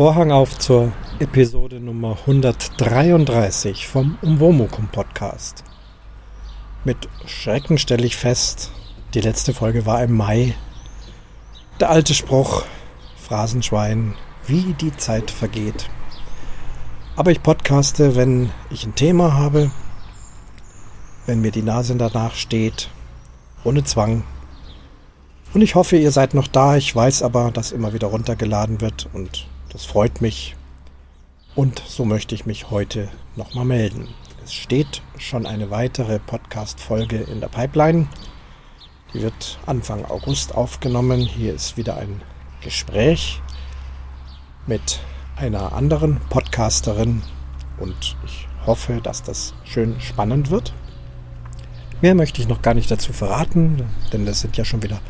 Vorhang auf zur Episode Nummer 133 vom Umwomukum Podcast. Mit Schrecken stelle ich fest, die letzte Folge war im Mai. Der alte Spruch, Phrasenschwein, wie die Zeit vergeht. Aber ich podcaste, wenn ich ein Thema habe, wenn mir die Nase danach steht, ohne Zwang. Und ich hoffe, ihr seid noch da. Ich weiß aber, dass immer wieder runtergeladen wird und das freut mich. Und so möchte ich mich heute nochmal melden. Es steht schon eine weitere Podcast-Folge in der Pipeline. Die wird Anfang August aufgenommen. Hier ist wieder ein Gespräch mit einer anderen Podcasterin und ich hoffe, dass das schön spannend wird. Mehr möchte ich noch gar nicht dazu verraten, denn das sind ja schon wieder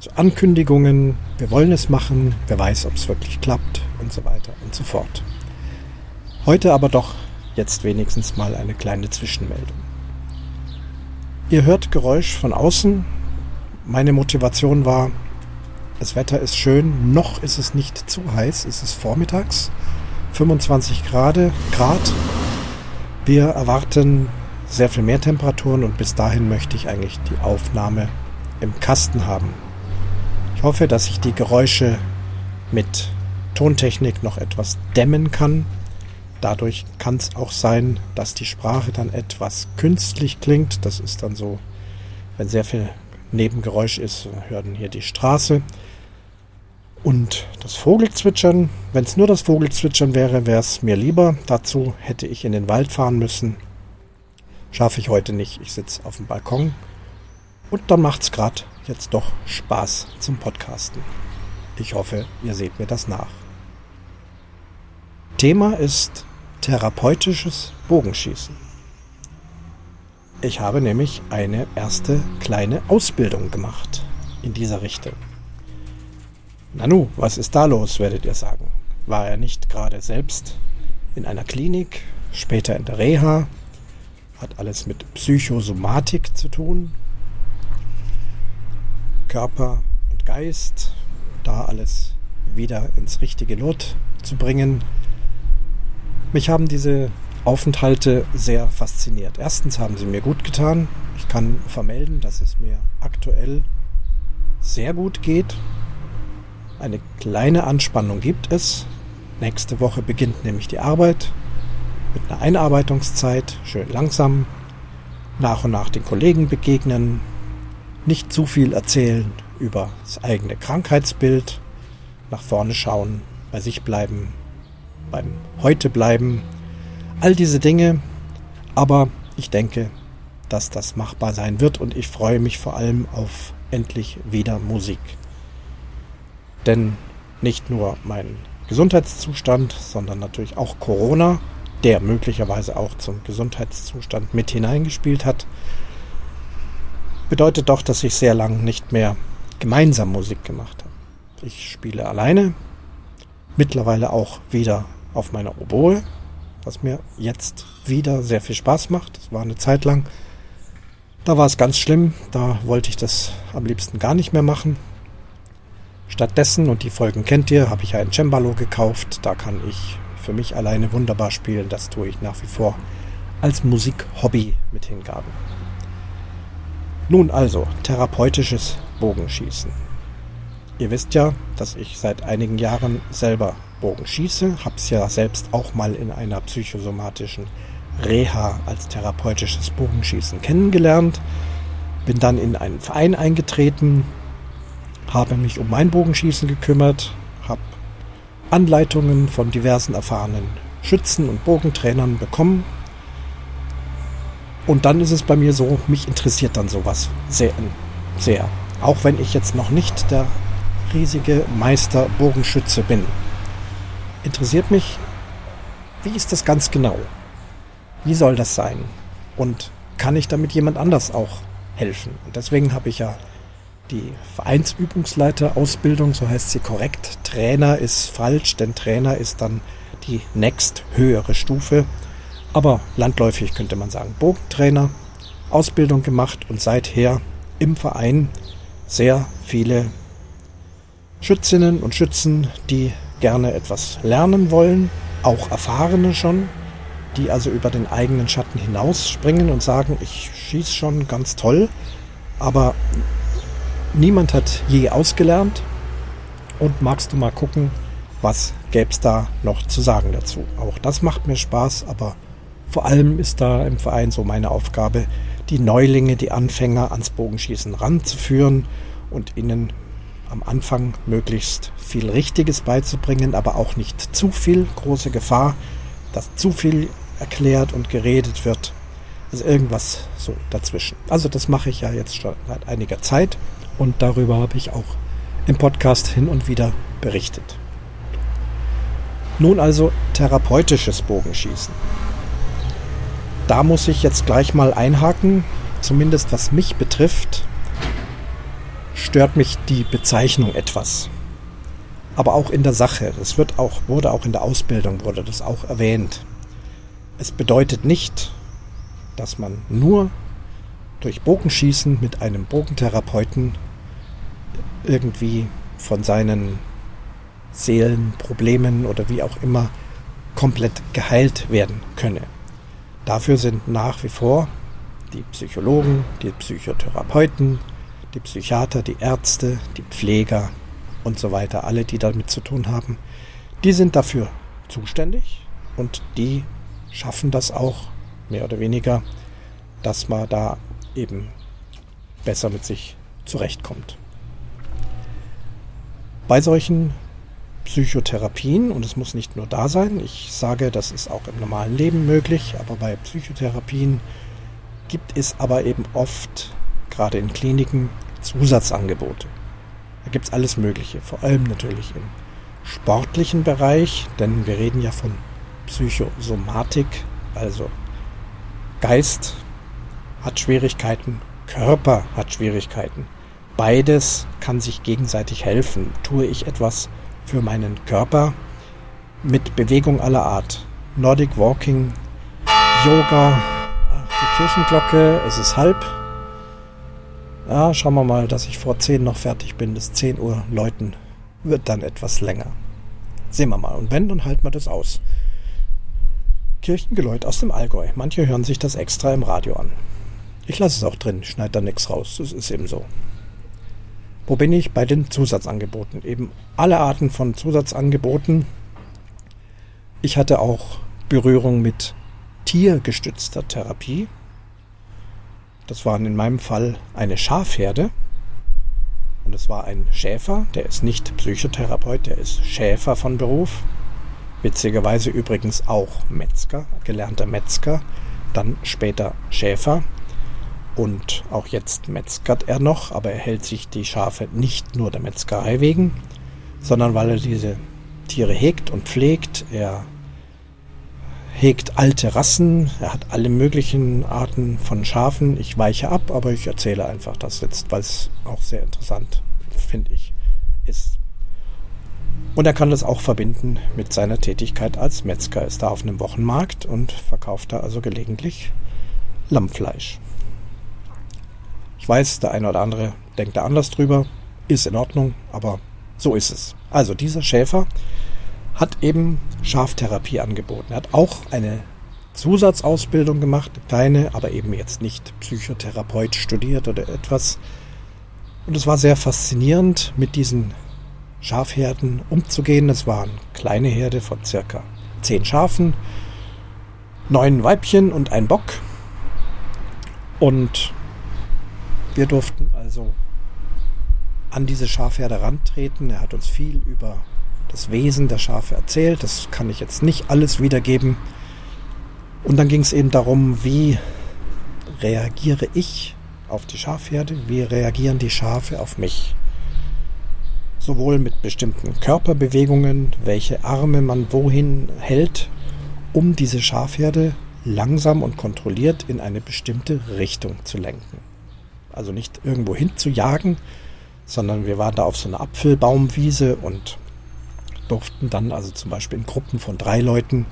so Ankündigungen. Wir wollen es machen, wer weiß, ob es wirklich klappt und so weiter und so fort. Heute aber doch jetzt wenigstens mal eine kleine Zwischenmeldung. Ihr hört Geräusch von außen. Meine Motivation war, das Wetter ist schön, noch ist es nicht zu heiß, es ist vormittags, 25 Grad. Grad. Wir erwarten sehr viel mehr Temperaturen und bis dahin möchte ich eigentlich die Aufnahme im Kasten haben. Ich hoffe, dass ich die Geräusche mit Tontechnik noch etwas dämmen kann. Dadurch kann es auch sein, dass die Sprache dann etwas künstlich klingt. Das ist dann so, wenn sehr viel Nebengeräusch ist, hören hier die Straße. Und das Vogelzwitschern, wenn es nur das Vogelzwitschern wäre, wäre es mir lieber. Dazu hätte ich in den Wald fahren müssen. Schaffe ich heute nicht. Ich sitze auf dem Balkon. Und dann macht es gerade jetzt doch Spaß zum Podcasten. Ich hoffe, ihr seht mir das nach. Thema ist therapeutisches Bogenschießen. Ich habe nämlich eine erste kleine Ausbildung gemacht in dieser Richtung. Nanu, was ist da los, werdet ihr sagen. War er nicht gerade selbst in einer Klinik, später in der Reha, hat alles mit Psychosomatik zu tun, Körper und Geist, da alles wieder ins richtige Lot zu bringen, mich haben diese Aufenthalte sehr fasziniert. Erstens haben sie mir gut getan. Ich kann vermelden, dass es mir aktuell sehr gut geht. Eine kleine Anspannung gibt es. Nächste Woche beginnt nämlich die Arbeit mit einer Einarbeitungszeit, schön langsam, nach und nach den Kollegen begegnen, nicht zu viel erzählen über das eigene Krankheitsbild, nach vorne schauen, bei sich bleiben, beim Heute bleiben, all diese Dinge. Aber ich denke, dass das machbar sein wird und ich freue mich vor allem auf endlich wieder Musik. Denn nicht nur mein Gesundheitszustand, sondern natürlich auch Corona, der möglicherweise auch zum Gesundheitszustand mit hineingespielt hat, bedeutet doch, dass ich sehr lang nicht mehr gemeinsam Musik gemacht habe. Ich spiele alleine, mittlerweile auch wieder auf meiner Oboe, was mir jetzt wieder sehr viel Spaß macht. Das war eine Zeit lang. Da war es ganz schlimm, da wollte ich das am liebsten gar nicht mehr machen. Stattdessen, und die Folgen kennt ihr, habe ich ein Cembalo gekauft. Da kann ich für mich alleine wunderbar spielen. Das tue ich nach wie vor als Musikhobby mit Hingabe. Nun also, therapeutisches Bogenschießen. Ihr wisst ja, dass ich seit einigen Jahren selber Bogen schieße, habe es ja selbst auch mal in einer psychosomatischen Reha als therapeutisches Bogenschießen kennengelernt, bin dann in einen Verein eingetreten, habe mich um mein Bogenschießen gekümmert, habe Anleitungen von diversen erfahrenen Schützen und Bogentrainern bekommen. Und dann ist es bei mir so, mich interessiert dann sowas sehr, sehr. Auch wenn ich jetzt noch nicht der riesige Meister Bogenschütze bin interessiert mich, wie ist das ganz genau? Wie soll das sein? Und kann ich damit jemand anders auch helfen? Und deswegen habe ich ja die Vereinsübungsleiter-Ausbildung, so heißt sie korrekt. Trainer ist falsch, denn Trainer ist dann die next höhere Stufe. Aber landläufig könnte man sagen, Bogentrainer, Ausbildung gemacht und seither im Verein sehr viele Schützinnen und Schützen, die gerne etwas lernen wollen, auch Erfahrene schon, die also über den eigenen Schatten hinausspringen und sagen, ich schieße schon ganz toll, aber niemand hat je ausgelernt. Und magst du mal gucken, was gäbe es da noch zu sagen dazu? Auch das macht mir Spaß, aber vor allem ist da im Verein so meine Aufgabe, die Neulinge, die Anfänger ans Bogenschießen ranzuführen und ihnen am Anfang möglichst viel Richtiges beizubringen, aber auch nicht zu viel, große Gefahr, dass zu viel erklärt und geredet wird. Also irgendwas so dazwischen. Also das mache ich ja jetzt schon seit einiger Zeit und darüber habe ich auch im Podcast hin und wieder berichtet. Nun also therapeutisches Bogenschießen. Da muss ich jetzt gleich mal einhaken, zumindest was mich betrifft, stört mich die Bezeichnung etwas. Aber auch in der Sache, das wird auch, wurde auch in der Ausbildung, wurde das auch erwähnt. Es bedeutet nicht, dass man nur durch Bogenschießen mit einem Bogentherapeuten irgendwie von seinen Seelenproblemen oder wie auch immer komplett geheilt werden könne. Dafür sind nach wie vor die Psychologen, die Psychotherapeuten, die Psychiater, die Ärzte, die Pfleger und so weiter, alle, die damit zu tun haben, die sind dafür zuständig und die schaffen das auch mehr oder weniger, dass man da eben besser mit sich zurechtkommt. Bei solchen Psychotherapien, und es muss nicht nur da sein, ich sage, das ist auch im normalen Leben möglich, aber bei Psychotherapien gibt es aber eben oft gerade in Kliniken Zusatzangebote. Da gibt es alles Mögliche, vor allem natürlich im sportlichen Bereich, denn wir reden ja von Psychosomatik, also Geist hat Schwierigkeiten, Körper hat Schwierigkeiten. Beides kann sich gegenseitig helfen. Tue ich etwas für meinen Körper mit Bewegung aller Art. Nordic Walking, Yoga, die Kirchenglocke, es ist halb, ja, schauen wir mal, dass ich vor 10 noch fertig bin. Das 10 Uhr läuten wird dann etwas länger. Sehen wir mal. Und wenn, dann halten wir das aus. Kirchengeläut aus dem Allgäu. Manche hören sich das extra im Radio an. Ich lasse es auch drin, schneide da nichts raus. Das ist eben so. Wo bin ich? Bei den Zusatzangeboten. Eben alle Arten von Zusatzangeboten. Ich hatte auch Berührung mit tiergestützter Therapie. Das waren in meinem Fall eine Schafherde. Und es war ein Schäfer, der ist nicht Psychotherapeut, der ist Schäfer von Beruf. Witzigerweise übrigens auch Metzger, gelernter Metzger, dann später Schäfer. Und auch jetzt metzgert er noch, aber er hält sich die Schafe nicht nur der Metzgerei wegen, sondern weil er diese Tiere hegt und pflegt. Er hegt alte Rassen, er hat alle möglichen Arten von Schafen. Ich weiche ab, aber ich erzähle einfach das jetzt, weil es auch sehr interessant, finde ich, ist. Und er kann das auch verbinden mit seiner Tätigkeit als Metzger. Er ist da auf einem Wochenmarkt und verkauft da also gelegentlich Lammfleisch. Ich weiß, der eine oder andere denkt da anders drüber, ist in Ordnung, aber so ist es. Also dieser Schäfer hat eben Schaftherapie angeboten. Er hat auch eine Zusatzausbildung gemacht, eine kleine, aber eben jetzt nicht Psychotherapeut studiert oder etwas. Und es war sehr faszinierend, mit diesen Schafherden umzugehen. Es waren kleine Herde von circa zehn Schafen, neun Weibchen und ein Bock. Und wir durften also an diese Schafherde rantreten. Er hat uns viel über das Wesen der Schafe erzählt. Das kann ich jetzt nicht alles wiedergeben. Und dann ging es eben darum, wie reagiere ich auf die Schafherde, wie reagieren die Schafe auf mich. Sowohl mit bestimmten Körperbewegungen, welche Arme man wohin hält, um diese Schafherde langsam und kontrolliert in eine bestimmte Richtung zu lenken. Also nicht irgendwo hin zu jagen, sondern wir waren da auf so einer Apfelbaumwiese und durften dann also zum Beispiel in Gruppen von drei Leuten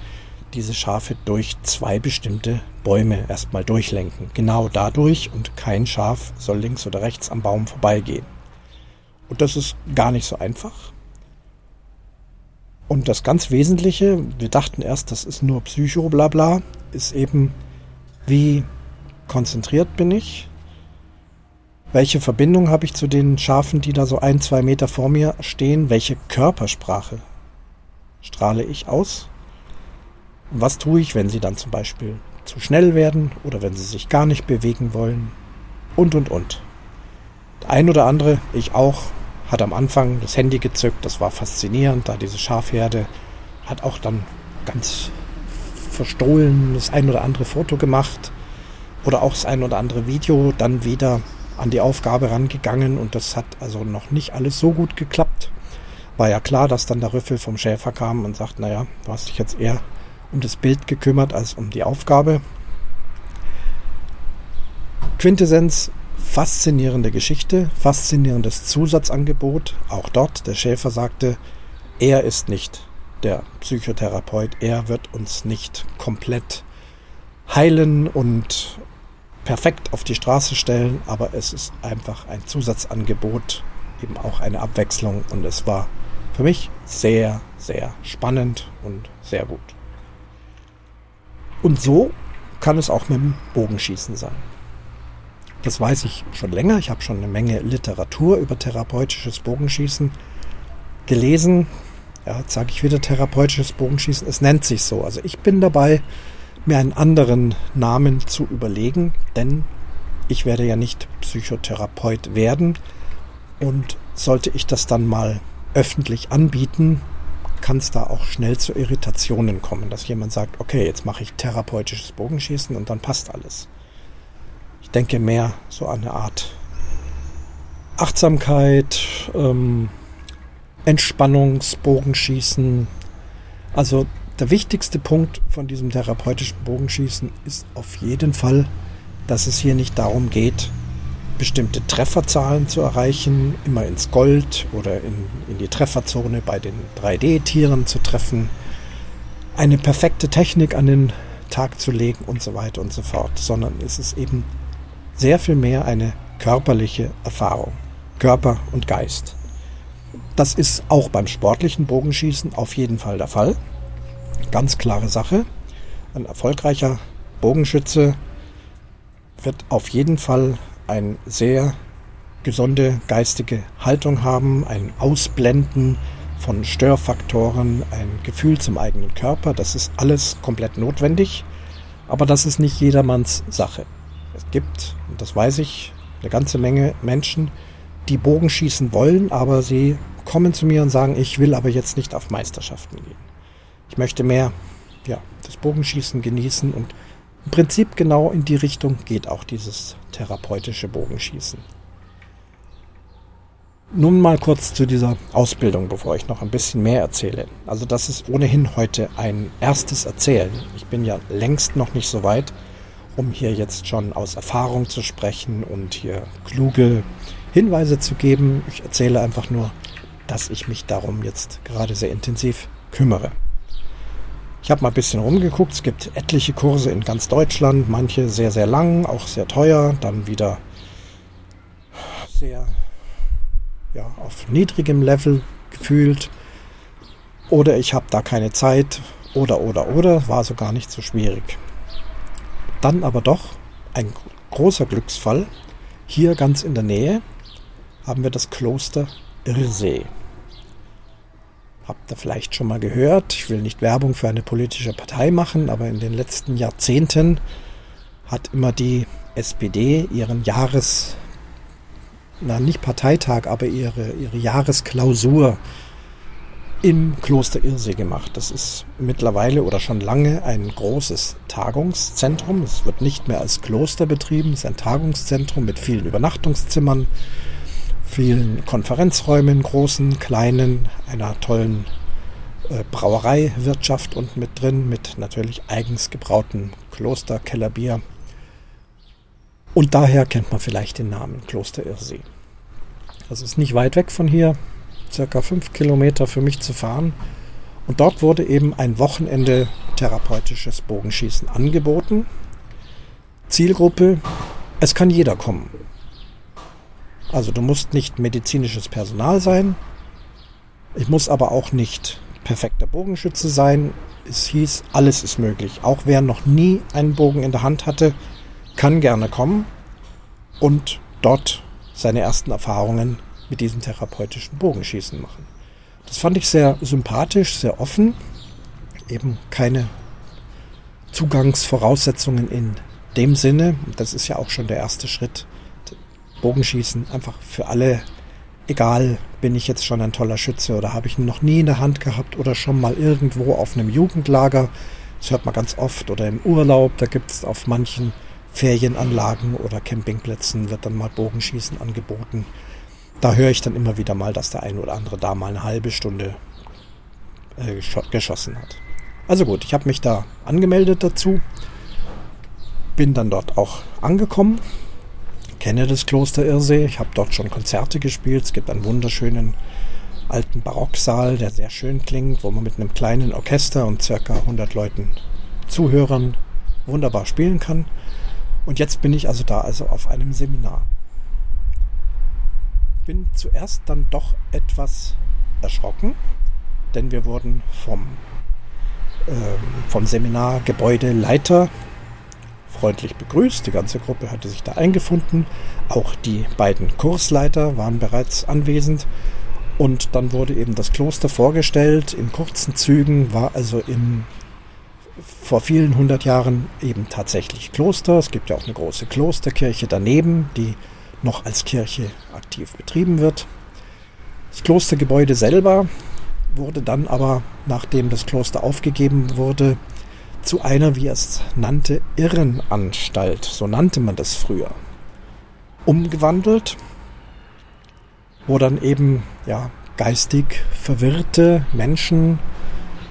diese Schafe durch zwei bestimmte Bäume erstmal durchlenken. Genau dadurch und kein Schaf soll links oder rechts am Baum vorbeigehen. Und das ist gar nicht so einfach. Und das ganz Wesentliche, wir dachten erst, das ist nur Psycho, bla bla, ist eben, wie konzentriert bin ich? Welche Verbindung habe ich zu den Schafen, die da so ein, zwei Meter vor mir stehen? Welche Körpersprache strahle ich aus? Und was tue ich, wenn sie dann zum Beispiel zu schnell werden oder wenn sie sich gar nicht bewegen wollen? Und, und, und. Der ein oder andere, ich auch, hat am Anfang das Handy gezückt, das war faszinierend, da diese Schafherde, hat auch dann ganz verstohlen das ein oder andere Foto gemacht oder auch das ein oder andere Video, dann wieder an die Aufgabe rangegangen und das hat also noch nicht alles so gut geklappt. War ja klar, dass dann der Rüffel vom Schäfer kam und sagt, naja, du hast dich jetzt eher um das Bild gekümmert als um die Aufgabe. Quintessenz, faszinierende Geschichte, faszinierendes Zusatzangebot. Auch dort, der Schäfer sagte, er ist nicht der Psychotherapeut, er wird uns nicht komplett heilen und perfekt auf die Straße stellen, aber es ist einfach ein Zusatzangebot, eben auch eine Abwechslung und es war für mich sehr, sehr spannend und sehr gut. Und so kann es auch mit dem Bogenschießen sein. Das weiß ich schon länger. Ich habe schon eine Menge Literatur über therapeutisches Bogenschießen gelesen. Ja, jetzt sage ich wieder therapeutisches Bogenschießen. Es nennt sich so. Also ich bin dabei, mir einen anderen Namen zu überlegen, denn ich werde ja nicht Psychotherapeut werden. Und sollte ich das dann mal öffentlich anbieten, kann es da auch schnell zu Irritationen kommen, dass jemand sagt, okay, jetzt mache ich therapeutisches Bogenschießen und dann passt alles. Ich denke mehr so an eine Art Achtsamkeit, ähm, Entspannungsbogenschießen. Also der wichtigste Punkt von diesem therapeutischen Bogenschießen ist auf jeden Fall, dass es hier nicht darum geht, bestimmte Trefferzahlen zu erreichen, immer ins Gold oder in, in die Trefferzone bei den 3D-Tieren zu treffen, eine perfekte Technik an den Tag zu legen und so weiter und so fort, sondern es ist eben sehr viel mehr eine körperliche Erfahrung, Körper und Geist. Das ist auch beim sportlichen Bogenschießen auf jeden Fall der Fall. Ganz klare Sache. Ein erfolgreicher Bogenschütze wird auf jeden Fall eine sehr gesunde geistige Haltung haben, ein Ausblenden von Störfaktoren, ein Gefühl zum eigenen Körper. Das ist alles komplett notwendig, aber das ist nicht jedermanns Sache. Es gibt, und das weiß ich, eine ganze Menge Menschen, die Bogen schießen wollen, aber sie kommen zu mir und sagen, ich will aber jetzt nicht auf Meisterschaften gehen. Ich möchte mehr ja, das Bogenschießen genießen und im Prinzip genau in die Richtung geht auch dieses therapeutische Bogenschießen. Nun mal kurz zu dieser Ausbildung, bevor ich noch ein bisschen mehr erzähle. Also das ist ohnehin heute ein erstes Erzählen. Ich bin ja längst noch nicht so weit, um hier jetzt schon aus Erfahrung zu sprechen und hier kluge Hinweise zu geben. Ich erzähle einfach nur, dass ich mich darum jetzt gerade sehr intensiv kümmere. Ich habe mal ein bisschen rumgeguckt. Es gibt etliche Kurse in ganz Deutschland, manche sehr, sehr lang, auch sehr teuer, dann wieder sehr ja, auf niedrigem Level gefühlt. Oder ich habe da keine Zeit. Oder, oder, oder. War so gar nicht so schwierig. Dann aber doch ein großer Glücksfall. Hier ganz in der Nähe haben wir das Kloster Irsee. Habt ihr vielleicht schon mal gehört? Ich will nicht Werbung für eine politische Partei machen, aber in den letzten Jahrzehnten hat immer die SPD ihren Jahres, na nicht Parteitag, aber ihre, ihre Jahresklausur im Kloster Irsee gemacht. Das ist mittlerweile oder schon lange ein großes Tagungszentrum. Es wird nicht mehr als Kloster betrieben, es ist ein Tagungszentrum mit vielen Übernachtungszimmern, vielen Konferenzräumen, großen, kleinen, einer tollen äh, Brauereiwirtschaft und mit drin, mit natürlich eigens gebrautem Klosterkellerbier. Und daher kennt man vielleicht den Namen Kloster Irsee. Das ist nicht weit weg von hier, circa fünf Kilometer für mich zu fahren. Und dort wurde eben ein Wochenende therapeutisches Bogenschießen angeboten. Zielgruppe, es kann jeder kommen. Also du musst nicht medizinisches Personal sein. Ich muss aber auch nicht perfekter Bogenschütze sein. Es hieß, alles ist möglich. Auch wer noch nie einen Bogen in der Hand hatte, kann gerne kommen und dort seine ersten Erfahrungen mit diesem therapeutischen Bogenschießen machen. Das fand ich sehr sympathisch, sehr offen. Eben keine Zugangsvoraussetzungen in dem Sinne. Das ist ja auch schon der erste Schritt. Bogenschießen einfach für alle, egal, bin ich jetzt schon ein toller Schütze oder habe ich ihn noch nie in der Hand gehabt oder schon mal irgendwo auf einem Jugendlager. Das hört man ganz oft oder im Urlaub. Da gibt es auf manchen Ferienanlagen oder Campingplätzen wird dann mal Bogenschießen angeboten. Da höre ich dann immer wieder mal, dass der ein oder andere da mal eine halbe Stunde äh, geschossen hat. Also gut, ich habe mich da angemeldet dazu, bin dann dort auch angekommen, kenne das Kloster Irsee, ich habe dort schon Konzerte gespielt, es gibt einen wunderschönen alten Barocksaal, der sehr schön klingt, wo man mit einem kleinen Orchester und circa 100 Leuten Zuhörern wunderbar spielen kann. Und jetzt bin ich also da, also auf einem Seminar. Bin zuerst dann doch etwas erschrocken, denn wir wurden vom, äh, vom Seminargebäudeleiter freundlich begrüßt. Die ganze Gruppe hatte sich da eingefunden. Auch die beiden Kursleiter waren bereits anwesend. Und dann wurde eben das Kloster vorgestellt in kurzen Zügen, war also im vor vielen hundert Jahren eben tatsächlich Kloster. Es gibt ja auch eine große Klosterkirche daneben, die noch als Kirche aktiv betrieben wird. Das Klostergebäude selber wurde dann aber, nachdem das Kloster aufgegeben wurde, zu einer, wie es nannte, Irrenanstalt, so nannte man das früher, umgewandelt, wo dann eben ja, geistig verwirrte Menschen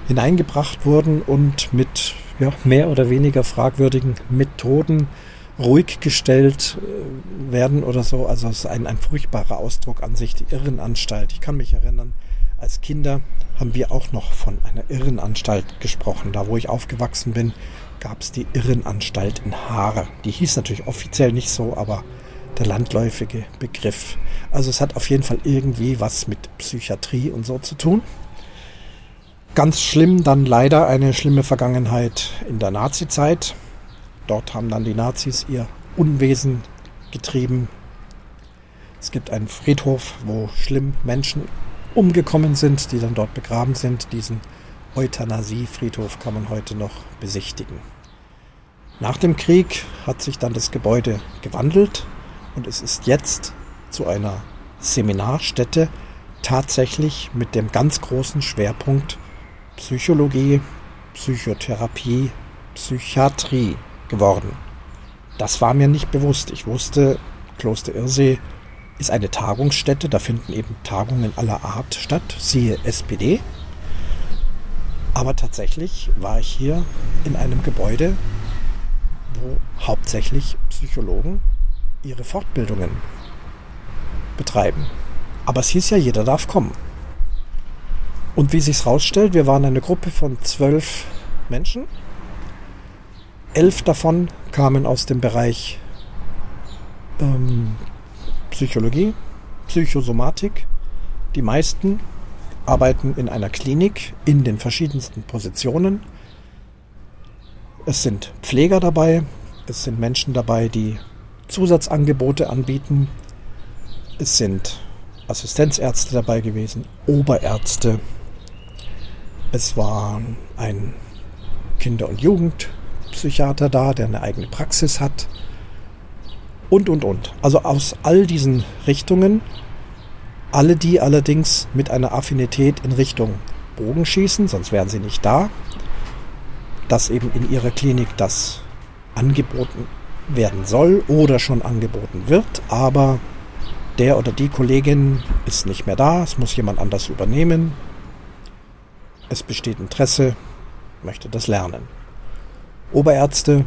hineingebracht wurden und mit ja, mehr oder weniger fragwürdigen Methoden ruhig gestellt äh, werden oder so. Also es ist ein, ein furchtbarer Ausdruck an sich, die Irrenanstalt. Ich kann mich erinnern, als Kinder haben wir auch noch von einer Irrenanstalt gesprochen. Da, wo ich aufgewachsen bin, gab es die Irrenanstalt in Haare. Die hieß natürlich offiziell nicht so, aber der landläufige Begriff. Also es hat auf jeden Fall irgendwie was mit Psychiatrie und so zu tun. Ganz schlimm dann leider eine schlimme Vergangenheit in der Nazizeit. Dort haben dann die Nazis ihr Unwesen getrieben. Es gibt einen Friedhof, wo schlimm Menschen umgekommen sind, die dann dort begraben sind. Diesen Euthanasie-Friedhof kann man heute noch besichtigen. Nach dem Krieg hat sich dann das Gebäude gewandelt und es ist jetzt zu einer Seminarstätte tatsächlich mit dem ganz großen Schwerpunkt Psychologie, Psychotherapie, Psychiatrie geworden. Das war mir nicht bewusst. Ich wusste, Kloster Irsee ist eine Tagungsstätte, da finden eben Tagungen aller Art statt, siehe SPD. Aber tatsächlich war ich hier in einem Gebäude, wo hauptsächlich Psychologen ihre Fortbildungen betreiben. Aber es hieß ja, jeder darf kommen. Und wie sich herausstellt, wir waren eine Gruppe von zwölf Menschen. Elf davon kamen aus dem Bereich ähm, Psychologie, Psychosomatik. Die meisten arbeiten in einer Klinik in den verschiedensten Positionen. Es sind Pfleger dabei, es sind Menschen dabei, die Zusatzangebote anbieten. Es sind Assistenzärzte dabei gewesen, Oberärzte. Es war ein Kinder- und Jugendpsychiater da, der eine eigene Praxis hat und, und, und. Also aus all diesen Richtungen, alle die allerdings mit einer Affinität in Richtung Bogenschießen, sonst wären sie nicht da, dass eben in ihrer Klinik das angeboten werden soll oder schon angeboten wird, aber der oder die Kollegin ist nicht mehr da, es muss jemand anders übernehmen, es besteht Interesse, möchte das lernen. Oberärzte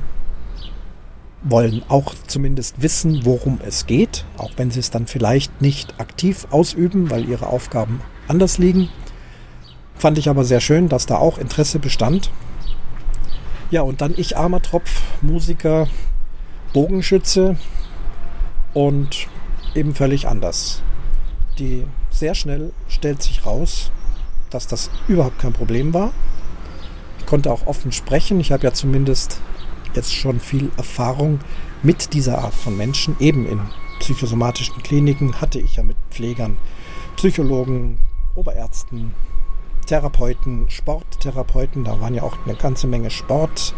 wollen auch zumindest wissen, worum es geht, auch wenn sie es dann vielleicht nicht aktiv ausüben, weil ihre Aufgaben anders liegen. Fand ich aber sehr schön, dass da auch Interesse bestand. Ja, und dann ich armer Tropf, Musiker, Bogenschütze und eben völlig anders. Die sehr schnell stellt sich raus, dass das überhaupt kein Problem war. Ich konnte auch offen sprechen. Ich habe ja zumindest jetzt schon viel Erfahrung mit dieser Art von Menschen. Eben in psychosomatischen Kliniken hatte ich ja mit Pflegern, Psychologen, Oberärzten, Therapeuten, Sporttherapeuten, da waren ja auch eine ganze Menge Sport-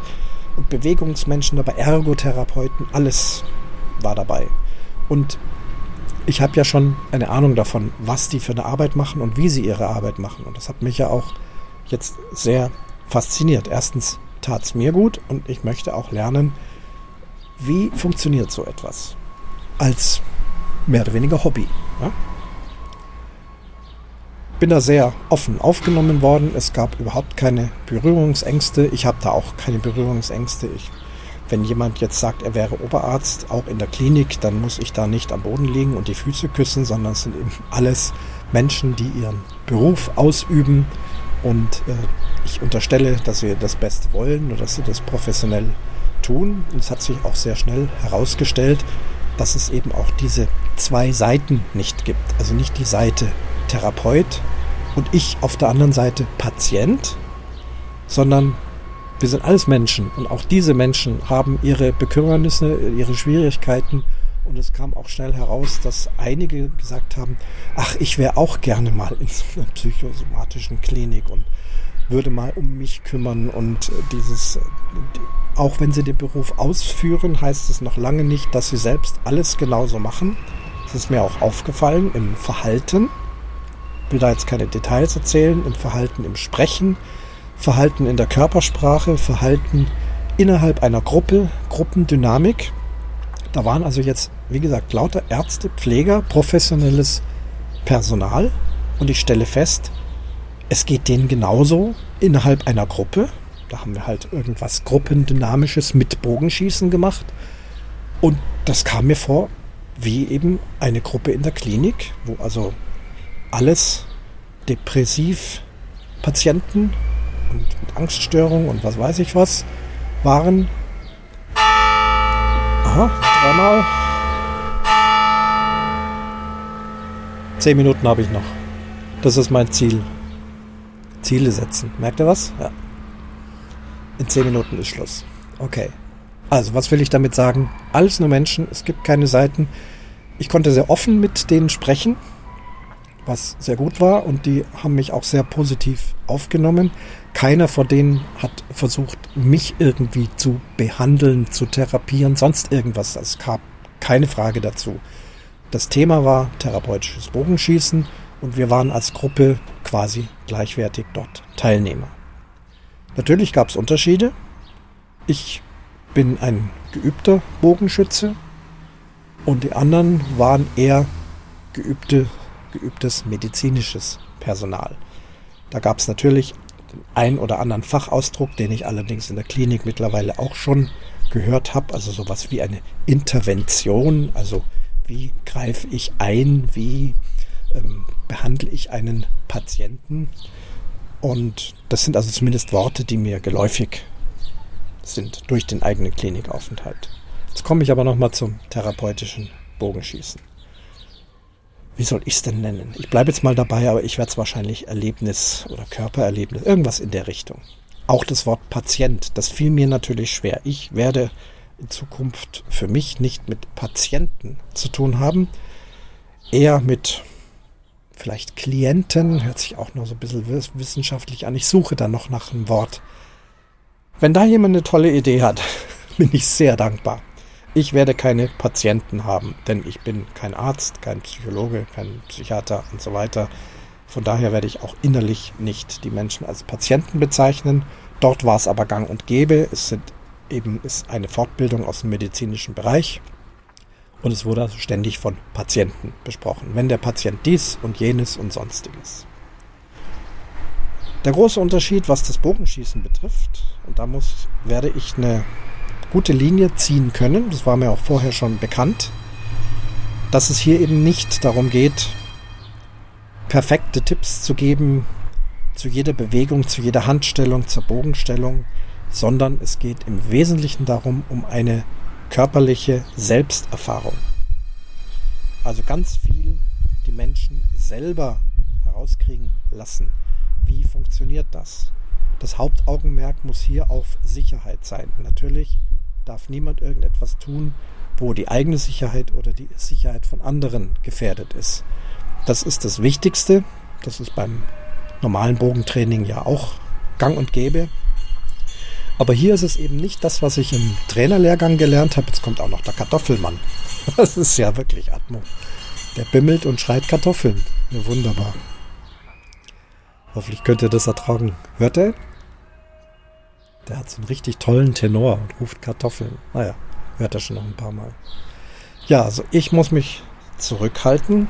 und Bewegungsmenschen dabei, Ergotherapeuten, alles war dabei. Und ich habe ja schon eine Ahnung davon, was die für eine Arbeit machen und wie sie ihre Arbeit machen. Und das hat mich ja auch jetzt sehr fasziniert. Erstens tat es mir gut und ich möchte auch lernen, wie funktioniert so etwas als mehr oder weniger Hobby. Ja? Bin da sehr offen aufgenommen worden. Es gab überhaupt keine Berührungsängste. Ich habe da auch keine Berührungsängste. Ich wenn jemand jetzt sagt, er wäre Oberarzt, auch in der Klinik, dann muss ich da nicht am Boden liegen und die Füße küssen, sondern es sind eben alles Menschen, die ihren Beruf ausüben. Und äh, ich unterstelle, dass sie das Beste wollen oder dass sie das professionell tun. Und es hat sich auch sehr schnell herausgestellt, dass es eben auch diese zwei Seiten nicht gibt. Also nicht die Seite Therapeut und ich auf der anderen Seite Patient, sondern wir sind alles Menschen und auch diese Menschen haben ihre Bekümmernisse, ihre Schwierigkeiten. Und es kam auch schnell heraus, dass einige gesagt haben, ach, ich wäre auch gerne mal in so einer psychosomatischen Klinik und würde mal um mich kümmern. Und dieses, auch wenn sie den Beruf ausführen, heißt es noch lange nicht, dass sie selbst alles genauso machen. Das ist mir auch aufgefallen im Verhalten. Ich will da jetzt keine Details erzählen, im Verhalten, im Sprechen, Verhalten in der Körpersprache, Verhalten innerhalb einer Gruppe, Gruppendynamik. Da waren also jetzt, wie gesagt, lauter Ärzte, Pfleger, professionelles Personal. Und ich stelle fest, es geht denen genauso innerhalb einer Gruppe. Da haben wir halt irgendwas Gruppendynamisches mit Bogenschießen gemacht. Und das kam mir vor wie eben eine Gruppe in der Klinik, wo also alles depressiv Patienten und Angststörungen und was weiß ich was waren. Aha, dreimal. Zehn Minuten habe ich noch. Das ist mein Ziel. Ziele setzen. Merkt ihr was? Ja. In zehn Minuten ist Schluss. Okay. Also, was will ich damit sagen? Alles nur Menschen. Es gibt keine Seiten. Ich konnte sehr offen mit denen sprechen was sehr gut war und die haben mich auch sehr positiv aufgenommen. Keiner von denen hat versucht, mich irgendwie zu behandeln, zu therapieren, sonst irgendwas. Es gab keine Frage dazu. Das Thema war therapeutisches Bogenschießen und wir waren als Gruppe quasi gleichwertig dort Teilnehmer. Natürlich gab es Unterschiede. Ich bin ein geübter Bogenschütze und die anderen waren eher geübte geübtes medizinisches Personal. Da gab es natürlich den ein oder anderen Fachausdruck, den ich allerdings in der Klinik mittlerweile auch schon gehört habe, also sowas wie eine Intervention, also wie greife ich ein, wie ähm, behandle ich einen Patienten. Und das sind also zumindest Worte, die mir geläufig sind durch den eigenen Klinikaufenthalt. Jetzt komme ich aber nochmal zum therapeutischen Bogenschießen wie soll ich es denn nennen? Ich bleibe jetzt mal dabei, aber ich werde es wahrscheinlich Erlebnis oder Körpererlebnis, irgendwas in der Richtung. Auch das Wort Patient, das fiel mir natürlich schwer. Ich werde in Zukunft für mich nicht mit Patienten zu tun haben, eher mit vielleicht Klienten, hört sich auch noch so ein bisschen wissenschaftlich an. Ich suche da noch nach einem Wort. Wenn da jemand eine tolle Idee hat, bin ich sehr dankbar. Ich werde keine Patienten haben, denn ich bin kein Arzt, kein Psychologe, kein Psychiater und so weiter. Von daher werde ich auch innerlich nicht die Menschen als Patienten bezeichnen. Dort war es aber gang und gäbe. Es sind eben ist eine Fortbildung aus dem medizinischen Bereich und es wurde also ständig von Patienten besprochen. Wenn der Patient dies und jenes und sonstiges. Der große Unterschied, was das Bogenschießen betrifft, und da muss, werde ich eine gute Linie ziehen können. Das war mir auch vorher schon bekannt. Dass es hier eben nicht darum geht, perfekte Tipps zu geben zu jeder Bewegung, zu jeder Handstellung, zur Bogenstellung, sondern es geht im Wesentlichen darum, um eine körperliche Selbsterfahrung. Also ganz viel die Menschen selber herauskriegen lassen. Wie funktioniert das? Das Hauptaugenmerk muss hier auf Sicherheit sein. Natürlich darf niemand irgendetwas tun, wo die eigene Sicherheit oder die Sicherheit von anderen gefährdet ist. Das ist das Wichtigste. Das ist beim normalen Bogentraining ja auch gang und gäbe. Aber hier ist es eben nicht das, was ich im Trainerlehrgang gelernt habe. Jetzt kommt auch noch der Kartoffelmann. Das ist ja wirklich Atmo. Der bimmelt und schreit Kartoffeln. Ja, wunderbar. Hoffentlich könnt ihr das ertragen. Hört er? Der hat so einen richtig tollen Tenor und ruft Kartoffeln. Naja, hört er schon noch ein paar Mal. Ja, also ich muss mich zurückhalten,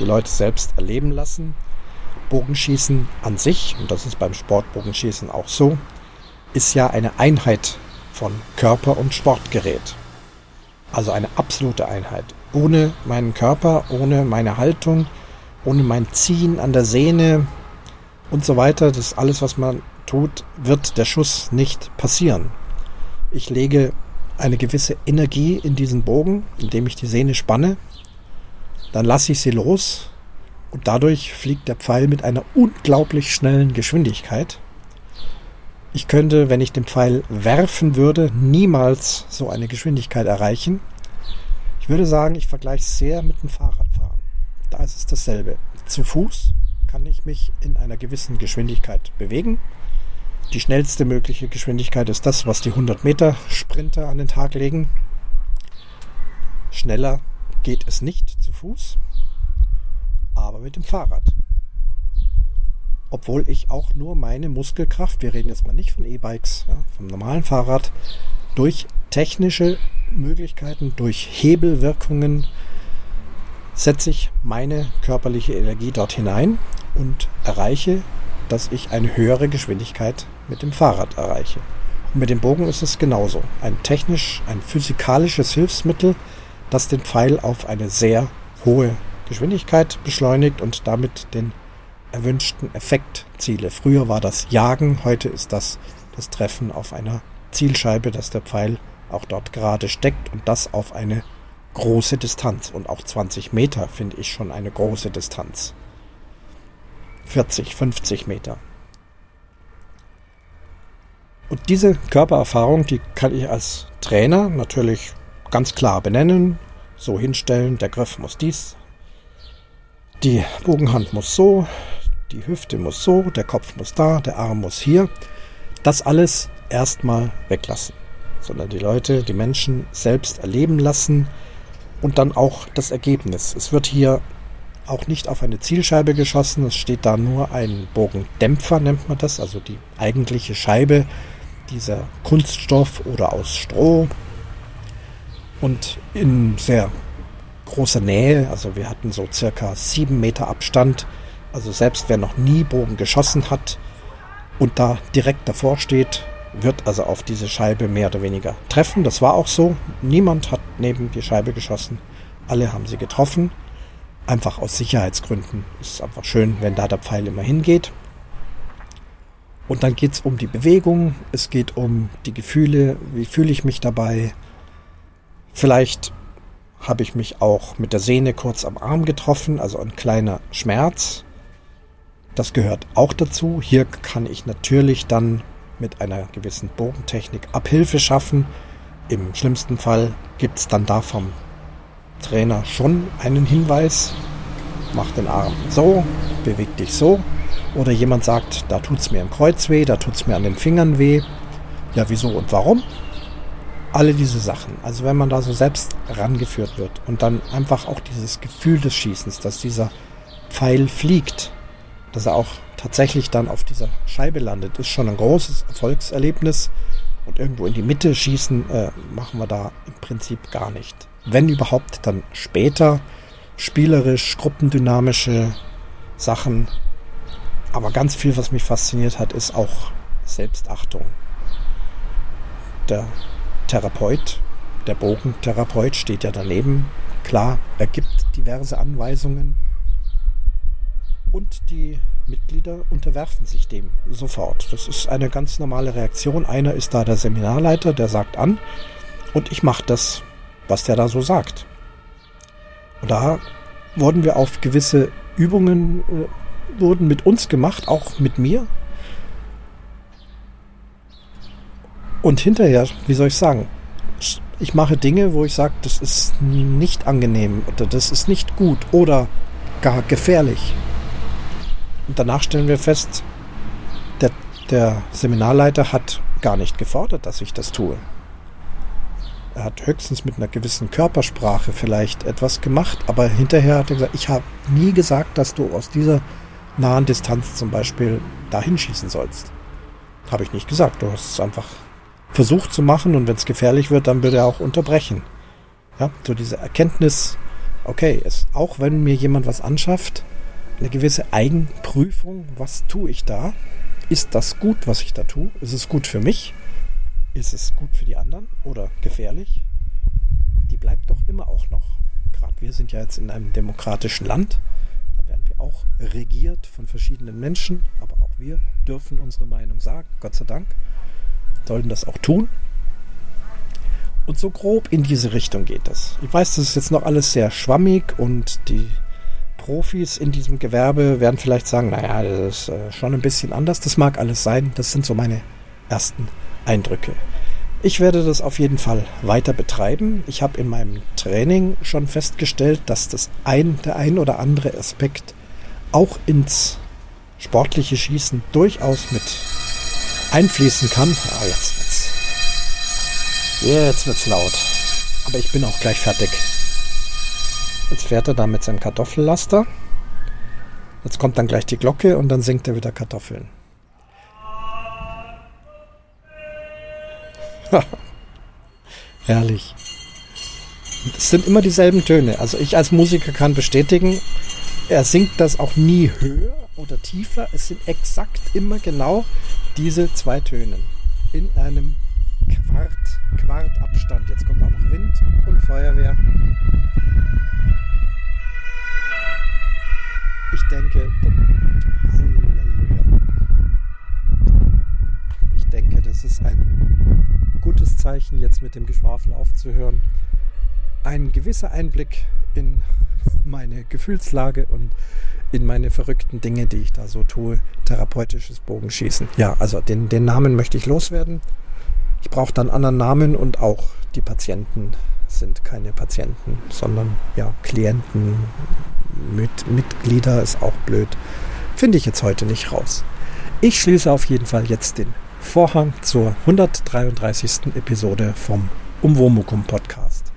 die Leute selbst erleben lassen. Bogenschießen an sich, und das ist beim Sportbogenschießen auch so, ist ja eine Einheit von Körper und Sportgerät. Also eine absolute Einheit. Ohne meinen Körper, ohne meine Haltung, ohne mein Ziehen an der Sehne und so weiter, das ist alles, was man tut, wird der Schuss nicht passieren. Ich lege eine gewisse Energie in diesen Bogen, indem ich die Sehne spanne. Dann lasse ich sie los und dadurch fliegt der Pfeil mit einer unglaublich schnellen Geschwindigkeit. Ich könnte, wenn ich den Pfeil werfen würde, niemals so eine Geschwindigkeit erreichen. Ich würde sagen, ich vergleiche es sehr mit dem Fahrradfahren. Da ist es dasselbe. Zu Fuß kann ich mich in einer gewissen Geschwindigkeit bewegen. Die schnellste mögliche Geschwindigkeit ist das, was die 100 Meter Sprinter an den Tag legen. Schneller geht es nicht zu Fuß, aber mit dem Fahrrad obwohl ich auch nur meine Muskelkraft, wir reden jetzt mal nicht von E-Bikes, ja, vom normalen Fahrrad, durch technische Möglichkeiten, durch Hebelwirkungen setze ich meine körperliche Energie dort hinein und erreiche, dass ich eine höhere Geschwindigkeit mit dem Fahrrad erreiche. Und mit dem Bogen ist es genauso. Ein technisch, ein physikalisches Hilfsmittel, das den Pfeil auf eine sehr hohe Geschwindigkeit beschleunigt und damit den erwünschten Effektziele. Früher war das Jagen, heute ist das das Treffen auf einer Zielscheibe, dass der Pfeil auch dort gerade steckt und das auf eine große Distanz. Und auch 20 Meter finde ich schon eine große Distanz. 40, 50 Meter. Und diese Körpererfahrung, die kann ich als Trainer natürlich ganz klar benennen, so hinstellen, der Griff muss dies, die Bogenhand muss so, die Hüfte muss so, der Kopf muss da, der Arm muss hier. Das alles erstmal weglassen, sondern die Leute, die Menschen selbst erleben lassen und dann auch das Ergebnis. Es wird hier auch nicht auf eine Zielscheibe geschossen, es steht da nur ein Bogendämpfer, nennt man das, also die eigentliche Scheibe, dieser Kunststoff oder aus Stroh und in sehr großer Nähe, also wir hatten so circa sieben Meter Abstand also selbst wer noch nie Bogen geschossen hat und da direkt davor steht, wird also auf diese Scheibe mehr oder weniger treffen. Das war auch so. Niemand hat neben die Scheibe geschossen. Alle haben sie getroffen. Einfach aus Sicherheitsgründen. Es ist einfach schön, wenn da der Pfeil immer hingeht. Und dann geht es um die Bewegung, es geht um die Gefühle, wie fühle ich mich dabei. Vielleicht habe ich mich auch mit der Sehne kurz am Arm getroffen, also ein kleiner Schmerz. Das gehört auch dazu. Hier kann ich natürlich dann mit einer gewissen Bogentechnik Abhilfe schaffen. Im schlimmsten Fall gibt es dann da vom Trainer schon einen Hinweis. Mach den Arm so, beweg dich so. Oder jemand sagt, da tut es mir im Kreuz weh, da tut es mir an den Fingern weh. Ja, wieso und warum? Alle diese Sachen. Also wenn man da so selbst rangeführt wird und dann einfach auch dieses Gefühl des Schießens, dass dieser Pfeil fliegt, dass er auch tatsächlich dann auf dieser Scheibe landet, ist schon ein großes Erfolgserlebnis. Und irgendwo in die Mitte schießen äh, machen wir da im Prinzip gar nicht. Wenn überhaupt, dann später spielerisch, gruppendynamische Sachen. Aber ganz viel, was mich fasziniert hat, ist auch Selbstachtung. Der Therapeut, der Bogentherapeut steht ja daneben. Klar, er gibt diverse Anweisungen und die Mitglieder unterwerfen sich dem sofort. Das ist eine ganz normale Reaktion. Einer ist da der Seminarleiter, der sagt an und ich mache das, was der da so sagt. Und da wurden wir auf gewisse Übungen äh, wurden mit uns gemacht, auch mit mir. Und hinterher, wie soll ich sagen, ich mache Dinge, wo ich sage, das ist nicht angenehm oder das ist nicht gut oder gar gefährlich. Und danach stellen wir fest, der, der Seminarleiter hat gar nicht gefordert, dass ich das tue. Er hat höchstens mit einer gewissen Körpersprache vielleicht etwas gemacht, aber hinterher hat er gesagt, ich habe nie gesagt, dass du aus dieser nahen Distanz zum Beispiel dahin schießen sollst. Habe ich nicht gesagt. Du hast es einfach versucht zu machen und wenn es gefährlich wird, dann wird er auch unterbrechen. Ja, so diese Erkenntnis, okay, es, auch wenn mir jemand was anschafft, eine gewisse Eigenprüfung, was tue ich da? Ist das gut, was ich da tue? Ist es gut für mich? Ist es gut für die anderen oder gefährlich? Die bleibt doch immer auch noch. Gerade wir sind ja jetzt in einem demokratischen Land. Auch regiert von verschiedenen Menschen, aber auch wir dürfen unsere Meinung sagen, Gott sei Dank. Sollten das auch tun. Und so grob in diese Richtung geht das. Ich weiß, das ist jetzt noch alles sehr schwammig und die Profis in diesem Gewerbe werden vielleicht sagen, naja, das ist äh, schon ein bisschen anders. Das mag alles sein. Das sind so meine ersten Eindrücke. Ich werde das auf jeden Fall weiter betreiben. Ich habe in meinem Training schon festgestellt, dass das ein, der ein oder andere Aspekt auch ins sportliche Schießen durchaus mit einfließen kann. Ah, jetzt wird's. Jetzt wird's laut. Aber ich bin auch gleich fertig. Jetzt fährt er da mit seinem Kartoffellaster. Jetzt kommt dann gleich die Glocke und dann singt er wieder Kartoffeln. Herrlich. Es sind immer dieselben Töne. Also ich als Musiker kann bestätigen, er singt das auch nie höher oder tiefer. Es sind exakt immer genau diese zwei Töne. In einem Quart, Quartabstand. Jetzt kommt auch noch Wind und Feuerwehr. Ich denke. Ich denke, das ist ein gutes Zeichen, jetzt mit dem Geschwafel aufzuhören. Ein gewisser Einblick in meine Gefühlslage und in meine verrückten Dinge, die ich da so tue. Therapeutisches Bogenschießen. Ja, also den, den Namen möchte ich loswerden. Ich brauche dann anderen Namen und auch die Patienten sind keine Patienten, sondern ja, Klienten, mit Mitglieder ist auch blöd. Finde ich jetzt heute nicht raus. Ich schließe auf jeden Fall jetzt den Vorhang zur 133. Episode vom Umwomukum Podcast.